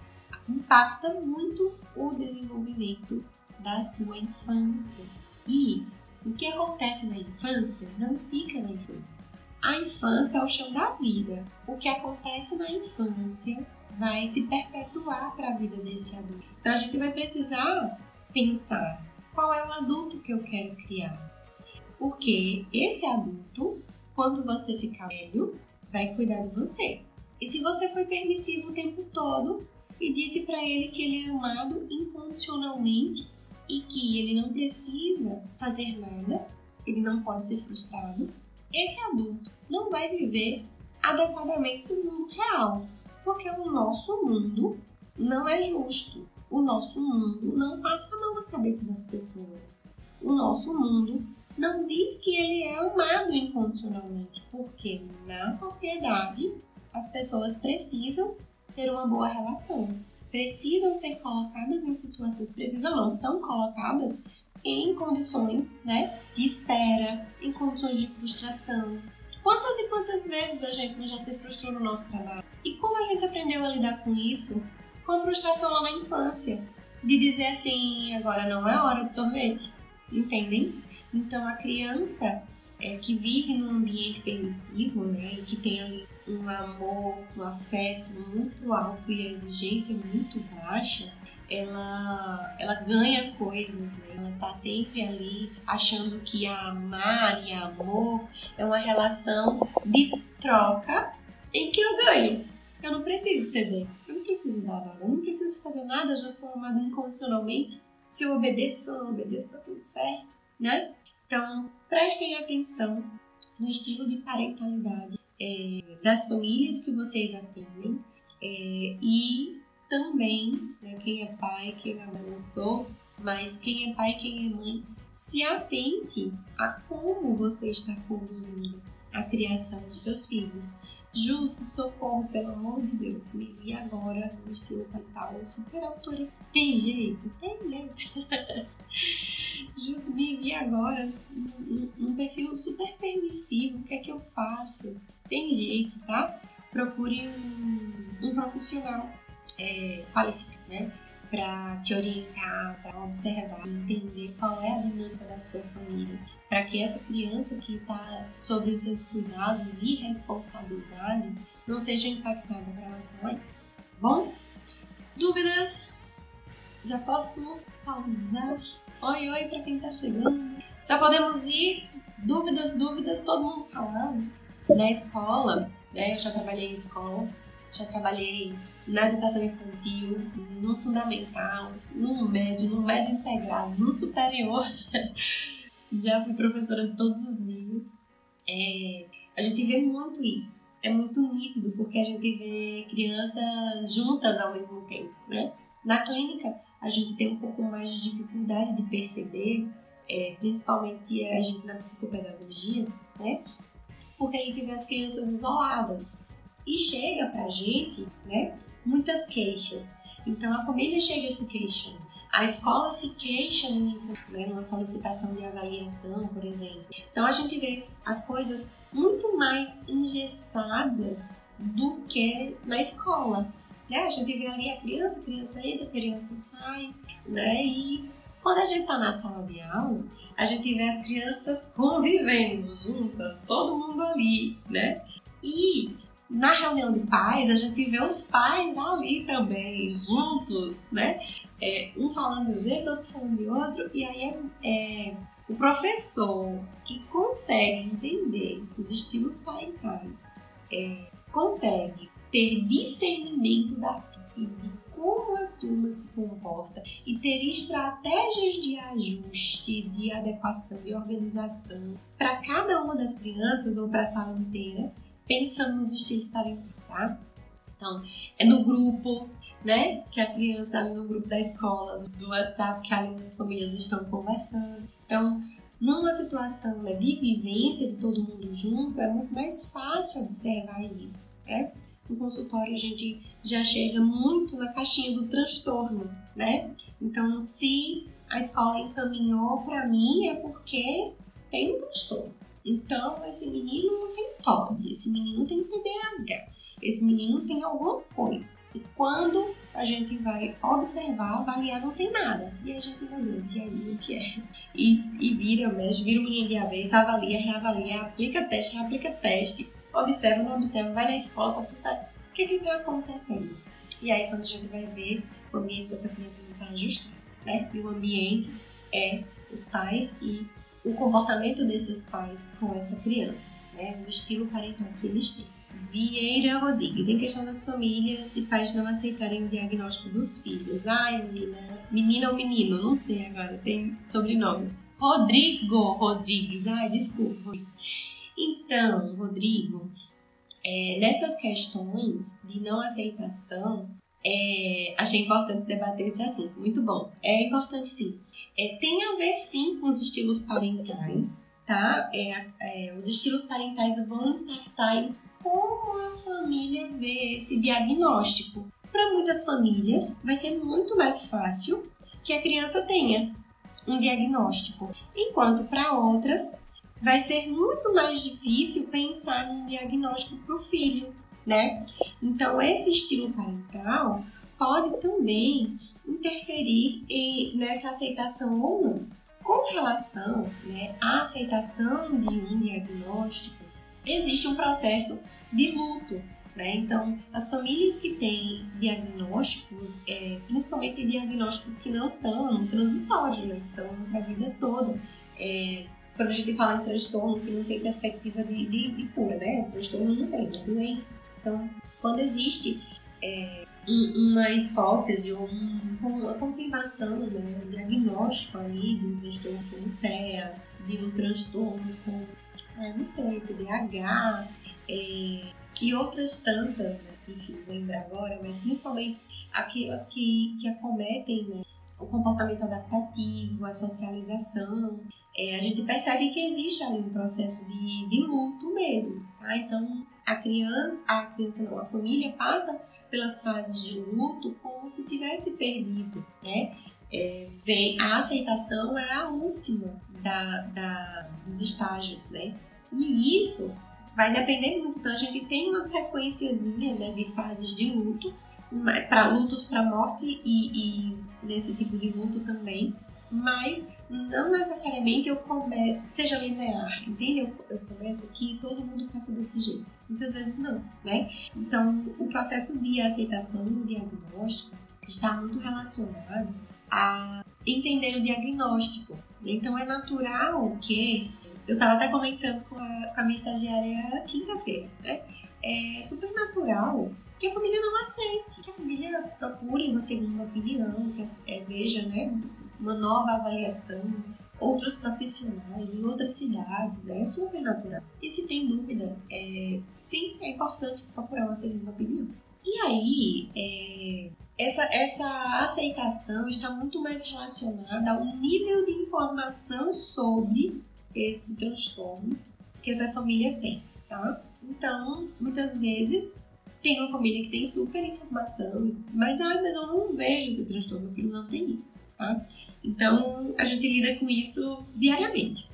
impacta muito o desenvolvimento da sua infância. E o que acontece na infância não fica na infância. A infância é o chão da vida. O que acontece na infância vai se perpetuar para a vida desse adulto. Então a gente vai precisar pensar qual é o adulto que eu quero criar. Porque esse adulto, quando você ficar velho, vai cuidar de você. E se você foi permissivo o tempo todo e disse para ele que ele é amado incondicionalmente, e que ele não precisa fazer nada, ele não pode ser frustrado, esse adulto não vai viver adequadamente no mundo real, porque o nosso mundo não é justo. O nosso mundo não passa a mão na cabeça das pessoas. O nosso mundo não diz que ele é amado incondicionalmente, porque na sociedade as pessoas precisam ter uma boa relação, precisam ser colocadas em situações, precisam não, são colocadas em condições né, de espera, em condições de frustração. Quantas e quantas vezes a gente já se frustrou no nosso trabalho? E como a gente aprendeu a lidar com isso? Com a frustração lá na infância, de dizer assim: agora não é hora de sorvete, entendem? Então a criança é, que vive num ambiente permissivo, né, e que tem ali um amor, um afeto muito alto e a exigência muito baixa, ela, ela ganha coisas, né? Ela tá sempre ali achando que amar e amor é uma relação de troca em que eu ganho. Eu não preciso ceder, eu não preciso dar nada, eu não preciso fazer nada, eu já sou amada incondicionalmente. Se eu obedeço, se eu não obedeço, tá tudo certo, né? Então, prestem atenção no estilo de parentalidade é, das famílias que vocês atendem é, e também, né, quem é pai, quem é mãe, sou, mas quem é pai, quem é mãe, se atente a como você está conduzindo a criação dos seus filhos. Ju, se socorro, pelo amor de Deus, me vi agora no estilo parental super autoritário. Tem jeito? Tem jeito. Ju, me vi agora num perfil super permissivo, o que é que eu faço? Tem jeito, tá? Procure um, um profissional é, qualificado, né? Para te orientar, para observar, entender qual é a dinâmica da sua família, para que essa criança que está sobre os seus cuidados e responsabilidade não seja impactada com relação a isso. Bom, dúvidas? Já posso pausar? Oi, oi para quem está chegando. Já podemos ir? Dúvidas, dúvidas, todo mundo calado. Na escola, né? Eu já trabalhei em escola, já trabalhei na educação infantil, no fundamental, no médio, no médio integrado, no superior. Já fui professora de todos os níveis. É, a gente vê muito isso. É muito nítido porque a gente vê crianças juntas ao mesmo tempo, né? Na clínica, a gente tem um pouco mais de dificuldade de perceber, é, principalmente a gente na psicopedagogia, né? Porque a gente vê as crianças isoladas. E chega pra gente, né? muitas queixas. Então a família chega se queixando. A escola se queixa né, numa solicitação de avaliação, por exemplo. Então a gente vê as coisas muito mais engessadas do que na escola. Né? A gente vê ali a criança, a criança entra, a criança sai, né? E quando a gente está na sala de aula, a gente vê as crianças convivendo juntas, todo mundo ali, né? E na reunião de pais, a gente vê os pais ali também, juntos, né? É, um falando de um jeito, outro falando de outro, e aí é, é o professor que consegue entender os estilos parentais, é, consegue ter discernimento da e de como a turma se comporta e ter estratégias de ajuste, de adequação e organização para cada uma das crianças ou para a sala inteira pensando nos estilos parentais, tá? Então, é no grupo, né? Que a criança ali no grupo da escola, do WhatsApp, que ali as famílias estão conversando. Então, numa situação né, de vivência de todo mundo junto, é muito mais fácil observar isso, né? No consultório a gente já chega muito na caixinha do transtorno, né? Então, se a escola encaminhou para mim é porque tem um transtorno. Então, esse menino não tem TOB, esse menino tem TDAH, esse menino tem alguma coisa. E quando a gente vai observar, avaliar, não tem nada. E a gente, meu Deus, e aí o que é? E, e vira, mexe, vira o menino de avesso, avalia, reavalia, aplica teste, reaplica teste, observa, não observa, vai na escola, tá certo. O que que está acontecendo? E aí, quando a gente vai ver, o ambiente dessa criança não está ajustado, né? E o ambiente é os pais e o comportamento desses pais com essa criança, né? o estilo parental que eles têm. Vieira Rodrigues, em questão das famílias de pais não aceitarem o diagnóstico dos filhos. Ai, menina, menina ou menino, não sei agora, tem sobrenomes. Rodrigo Rodrigues, ai, desculpa. Então, Rodrigo, é, nessas questões de não aceitação, é, achei importante debater esse assunto. Muito bom. É importante sim. É, tem a ver sim com os estilos parentais, tá? É, é, os estilos parentais vão impactar como a família vê esse diagnóstico. Para muitas famílias, vai ser muito mais fácil que a criança tenha um diagnóstico, enquanto para outras vai ser muito mais difícil pensar num diagnóstico para o filho, né? Então, esse estilo parental pode também interferir nessa aceitação ou não. Com relação né, à aceitação de um diagnóstico, existe um processo de luto. Né? Então, as famílias que têm diagnósticos, é, principalmente diagnósticos que não são transitórios, né? que são para a vida toda, é, quando a gente fala em transtorno que não tem perspectiva de, de, de cura, né? O transtorno não tem, é doença. Então, quando existe é, uma hipótese ou um, uma confirmação, né, um diagnóstico ali de um transtorno com TEA, de um transtorno com, ah, não sei, TDAH, é, e outras tantas, né, enfim, lembro agora, mas principalmente aquelas que, que acometem né, o comportamento adaptativo, a socialização, é, a gente percebe que existe ali um processo de, de luto mesmo, tá? Então, a criança, a criança não, a família passa pelas fases de luto como se tivesse perdido, né? É, vem, a aceitação é a última da, da, dos estágios, né? E isso vai depender muito. Então, a gente tem uma sequenciazinha né, de fases de luto, para lutos para morte e, e nesse tipo de luto também mas não necessariamente eu comece, seja linear, entende? Eu, eu começo aqui e todo mundo faça desse jeito. Muitas vezes não, né? Então, o processo de aceitação do diagnóstico está muito relacionado a entender o diagnóstico. Então, é natural que. Eu estava até comentando com a, com a minha estagiária quinta-feira, né? É super natural que a família não aceite, que a família procure uma segunda opinião, que é, veja, né, uma nova avaliação, outros profissionais em outra cidade, né? É super natural. E se tem dúvida, é, sim, é importante procurar uma segunda opinião. E aí, é, essa, essa aceitação está muito mais relacionada ao nível de informação sobre esse transtorno que essa família tem, tá? Então, muitas vezes, tem uma família que tem super informação, mas, ah, mas eu não vejo esse transtorno, meu filho não tem isso, tá? Então, a gente lida com isso diariamente.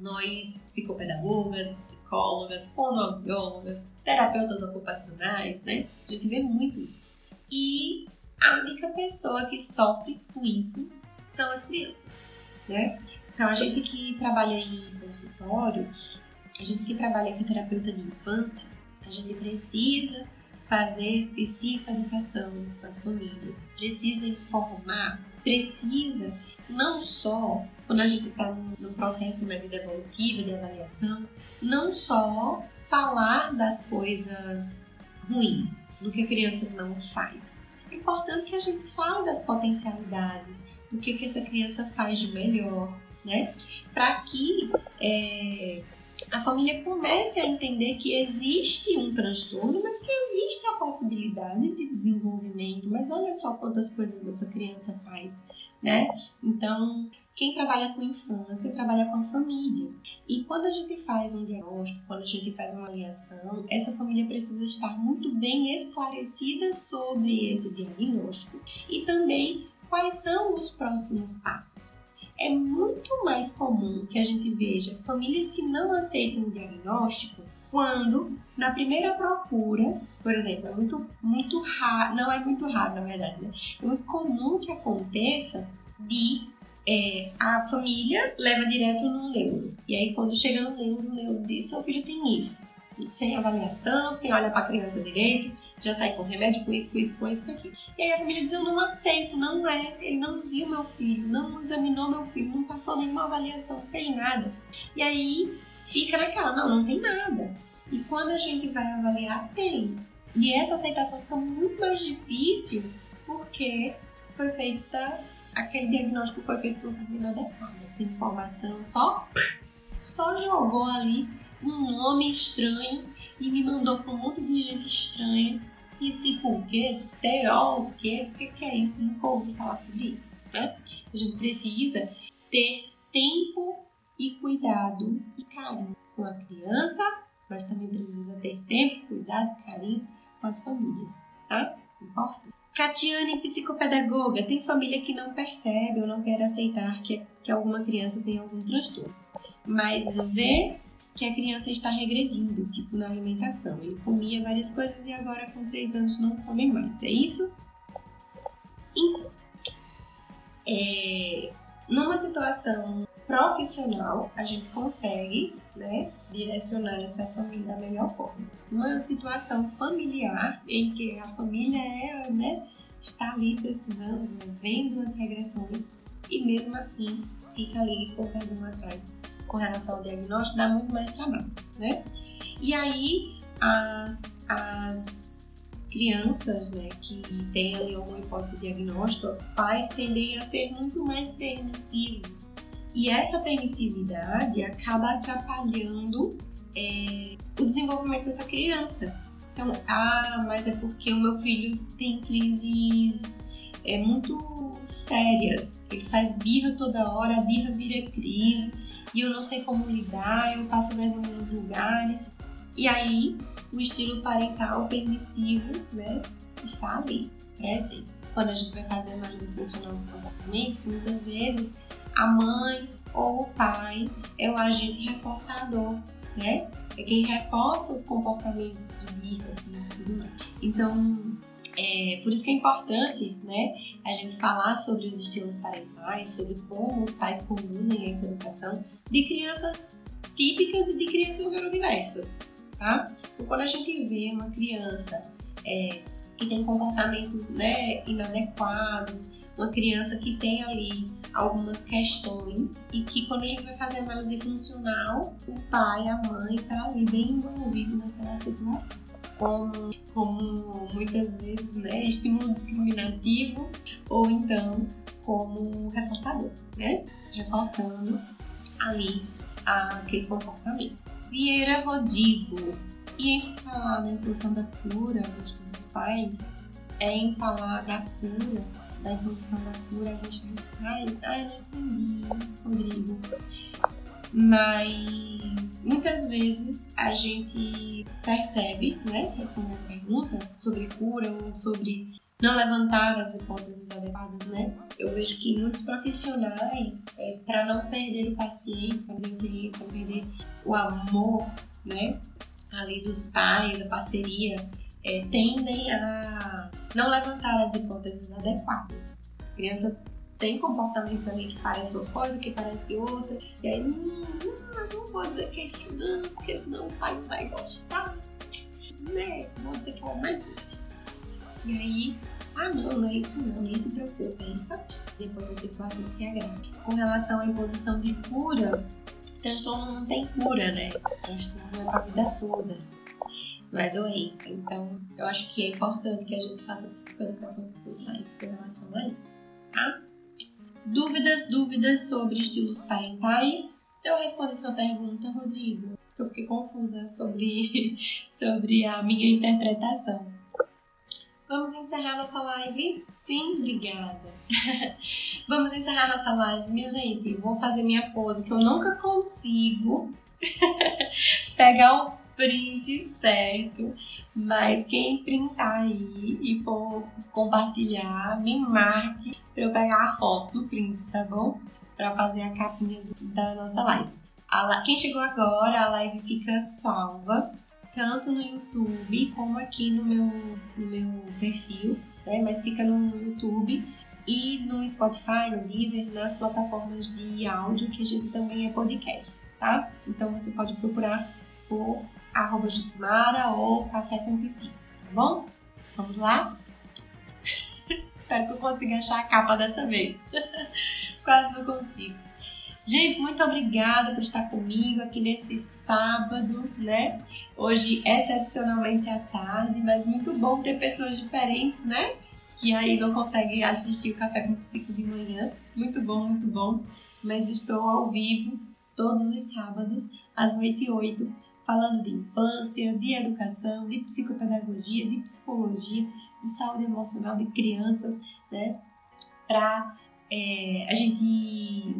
Nós, psicopedagogas, psicólogas, fonoaudiólogas, terapeutas ocupacionais, né? A gente vê muito isso. E a única pessoa que sofre com isso são as crianças, né? Então, a gente que trabalha em consultório, a gente que trabalha aqui terapeuta de infância, a gente precisa fazer psicoeducação com as famílias, precisa informar, precisa não só quando a gente está no processo né, de devolutiva, de avaliação, não só falar das coisas ruins, do que a criança não faz. É importante que a gente fale das potencialidades, do que, que essa criança faz de melhor, né? Para que é, a família comece a entender que existe um transtorno, mas que existe a possibilidade de desenvolvimento. Mas olha só quantas coisas essa criança faz né? Então, quem trabalha com infância trabalha com a família. E quando a gente faz um diagnóstico, quando a gente faz uma avaliação, essa família precisa estar muito bem esclarecida sobre esse diagnóstico e também quais são os próximos passos. É muito mais comum que a gente veja famílias que não aceitam o diagnóstico quando na primeira procura, por exemplo, é muito, muito raro, não é muito raro na verdade, né? É muito comum que aconteça de é, a família leva direto no neuro. E aí quando chega no neuro, o neuro diz, seu filho tem isso. Sem avaliação, sem olhar para a criança direito, já sai com remédio, com isso, com isso, com isso, com aquilo. E aí a família diz, eu não aceito, não é, ele não viu meu filho, não examinou meu filho, não passou nenhuma avaliação, fez nada. E aí fica naquela, não, não tem nada. E, quando a gente vai avaliar, tem. E essa aceitação fica muito mais difícil porque foi feita, aquele diagnóstico foi feito de uma forma inadequada. Essa informação só, só jogou ali um nome estranho e me mandou para um monte de gente estranha. E se por quê? Terol, o quê? O que é isso? Nunca ouvi falar sobre isso. Né? A gente precisa ter tempo e cuidado e carinho com a criança, mas também precisa ter tempo, cuidado e carinho com as famílias, tá? Importante. Catiane, psicopedagoga, tem família que não percebe ou não quer aceitar que, que alguma criança tem algum transtorno, mas vê que a criança está regredindo, tipo na alimentação. Ele comia várias coisas e agora com 3 anos não come mais. É isso? Então, é, numa situação profissional, a gente consegue né, direcionar essa família da melhor forma. Uma situação familiar em que a família é, né, está ali precisando, vendo as regressões e mesmo assim fica ali com o pezinho atrás com relação ao diagnóstico, dá muito mais trabalho, né? E aí, as, as crianças, né, que têm ali alguma hipótese diagnóstica, os pais tendem a ser muito mais permissivos. E essa permissividade acaba atrapalhando é, o desenvolvimento dessa criança. Então, ah, mas é porque o meu filho tem crises é, muito sérias. Ele faz birra toda hora, a birra vira crise e eu não sei como lidar, eu passo vergonha nos lugares. E aí, o estilo parental permissivo, né, está ali, presente. Quando a gente vai fazer análise funcional dos comportamentos, muitas vezes a mãe ou o pai é o agente reforçador, né? É quem reforça os comportamentos de birra, e tudo mais. Então, é, por isso que é importante, né, a gente falar sobre os estilos parentais, sobre como os pais conduzem essa educação de crianças típicas e de crianças neurodiversas, tá? Então, quando a gente vê uma criança é, que tem comportamentos né, inadequados, uma criança que tem ali algumas questões e que quando a gente vai fazer análise funcional, o pai, a mãe está ali bem envolvido naquela situação. Como, como muitas vezes, né, estímulo discriminativo ou então como reforçador, né? Reforçando ali aquele comportamento. Vieira Rodrigo. E em falar da imposição da cura gosto dos pais, é em falar da cura, da imposição da cura gosto dos pais. Ah, eu não entendi, Rodrigo. Mas muitas vezes a gente percebe, né, respondendo a pergunta sobre cura ou sobre não levantar as hipóteses adequadas, né? Eu vejo que muitos profissionais, é, para não perder o paciente, para perder o cliente, para perder o amor, né? Ali dos pais, a parceria, é, tendem a não levantar as hipóteses adequadas. A criança tem comportamentos ali que parecem uma coisa, que parece outra, e aí, hum, não, vou dizer que é isso não, porque senão o pai não vai gostar, né? Vou dizer que é o mais difícil. E aí, ah não, não é isso não, nem se preocupe, é isso aqui. Depois a situação se agrava. Com relação à imposição de cura, transtorno não tem cura, né? Transtorno é pra vida toda, não é doença. Então, eu acho que é importante que a gente faça psicoeducação com os pais com relação a isso, tá? Dúvidas, dúvidas sobre estilos parentais? Eu respondi sua pergunta, Rodrigo, que eu fiquei confusa sobre, sobre a minha interpretação. Vamos encerrar nossa live? Sim, obrigada. Vamos encerrar nossa live, minha gente. Vou fazer minha pose que eu nunca consigo pegar o print certo. Mas quem printar aí e for compartilhar, me marque para eu pegar a foto do print, tá bom? Para fazer a capinha da nossa live. Quem chegou agora, a live fica salva tanto no YouTube como aqui no meu, no meu perfil, né? Mas fica no YouTube e no Spotify, no Deezer, nas plataformas de áudio que a gente também é podcast, tá? Então você pode procurar por arroba Jusimara ou Café com Psi, tá bom? Vamos lá? Espero que eu consiga achar a capa dessa vez. Quase não consigo. Gente, muito obrigada por estar comigo aqui nesse sábado, né? Hoje, excepcionalmente à tarde, mas muito bom ter pessoas diferentes, né? Que aí não conseguem assistir o Café com Psico de manhã. Muito bom, muito bom. Mas estou ao vivo todos os sábados, às 8 e 8, falando de infância, de educação, de psicopedagogia, de psicologia, de saúde emocional de crianças, né? Para é, a gente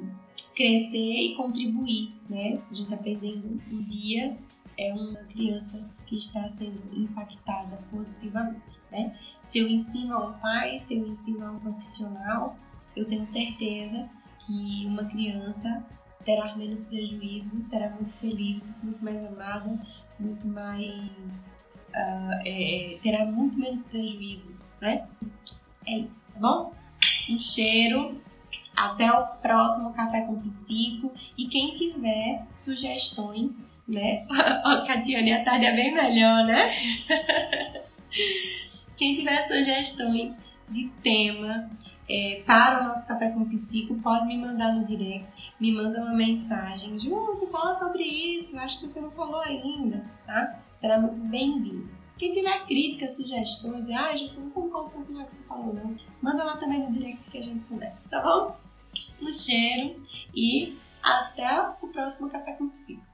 crescer e contribuir, né? A gente aprendendo um dia é uma criança que está sendo impactada positivamente, né? Se eu ensino a um pai, se eu ensino a um profissional, eu tenho certeza que uma criança terá menos prejuízos, será muito feliz, muito mais amada, muito mais uh, é, terá muito menos prejuízos, né? É isso, tá bom? Um cheiro até o próximo Café com Psico. E quem tiver sugestões, né? Ó, Catiane, a tarde é bem melhor, né? quem tiver sugestões de tema é, para o nosso Café com Psico, pode me mandar no direct. Me manda uma mensagem. Ju, você fala sobre isso, eu acho que você não falou ainda, tá? Será muito bem-vindo. Quem tiver críticas, sugestões, ah, Ju, você não concordo com o que você falou, não. Manda lá também no direct que a gente conversa, tá bom? um cheiro e até o próximo Café com Psico.